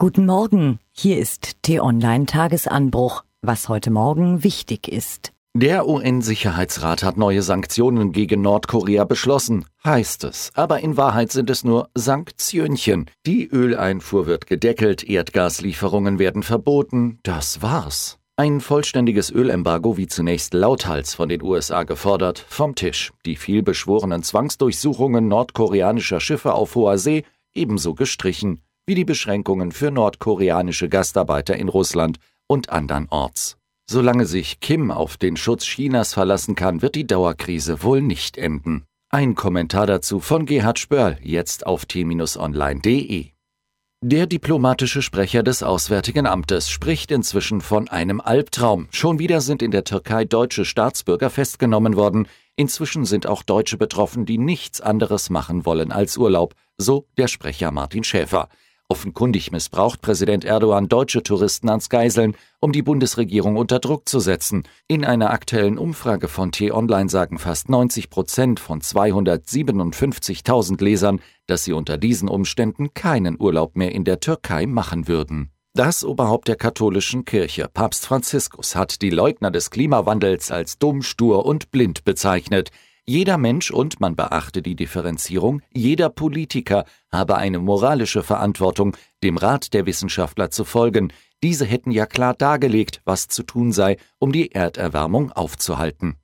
Guten Morgen, hier ist T-Online Tagesanbruch, was heute Morgen wichtig ist. Der UN-Sicherheitsrat hat neue Sanktionen gegen Nordkorea beschlossen, heißt es. Aber in Wahrheit sind es nur Sanktionchen. Die Öleinfuhr wird gedeckelt, Erdgaslieferungen werden verboten. Das war's. Ein vollständiges Ölembargo, wie zunächst lauthals von den USA gefordert, vom Tisch. Die vielbeschworenen Zwangsdurchsuchungen nordkoreanischer Schiffe auf hoher See ebenso gestrichen wie die Beschränkungen für nordkoreanische Gastarbeiter in Russland und andernorts. Solange sich Kim auf den Schutz Chinas verlassen kann, wird die Dauerkrise wohl nicht enden. Ein Kommentar dazu von Gerhard Spörl, jetzt auf t-online.de. Der diplomatische Sprecher des Auswärtigen Amtes spricht inzwischen von einem Albtraum. Schon wieder sind in der Türkei deutsche Staatsbürger festgenommen worden. Inzwischen sind auch Deutsche betroffen, die nichts anderes machen wollen als Urlaub, so der Sprecher Martin Schäfer. Offenkundig missbraucht Präsident Erdogan deutsche Touristen ans Geiseln, um die Bundesregierung unter Druck zu setzen. In einer aktuellen Umfrage von T-Online sagen fast 90 Prozent von 257.000 Lesern, dass sie unter diesen Umständen keinen Urlaub mehr in der Türkei machen würden. Das Oberhaupt der katholischen Kirche, Papst Franziskus, hat die Leugner des Klimawandels als dumm, stur und blind bezeichnet. Jeder Mensch und man beachte die Differenzierung, jeder Politiker habe eine moralische Verantwortung, dem Rat der Wissenschaftler zu folgen. Diese hätten ja klar dargelegt, was zu tun sei, um die Erderwärmung aufzuhalten.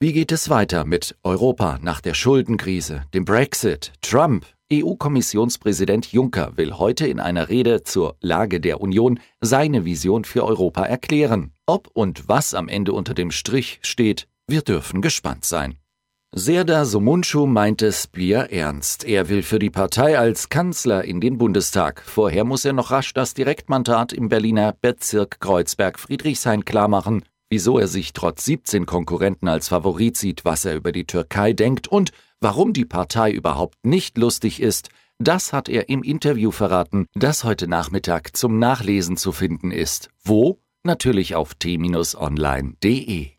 Wie geht es weiter mit Europa nach der Schuldenkrise, dem Brexit, Trump? EU-Kommissionspräsident Juncker will heute in einer Rede zur Lage der Union seine Vision für Europa erklären. Ob und was am Ende unter dem Strich steht, wir dürfen gespannt sein. Serdar Somuncu meint es Bier ernst. Er will für die Partei als Kanzler in den Bundestag. Vorher muss er noch rasch das Direktmandat im Berliner Bezirk Kreuzberg-Friedrichshain klarmachen, wieso er sich trotz 17 Konkurrenten als Favorit sieht, was er über die Türkei denkt und warum die Partei überhaupt nicht lustig ist. Das hat er im Interview verraten, das heute Nachmittag zum Nachlesen zu finden ist. Wo? Natürlich auf t-online.de.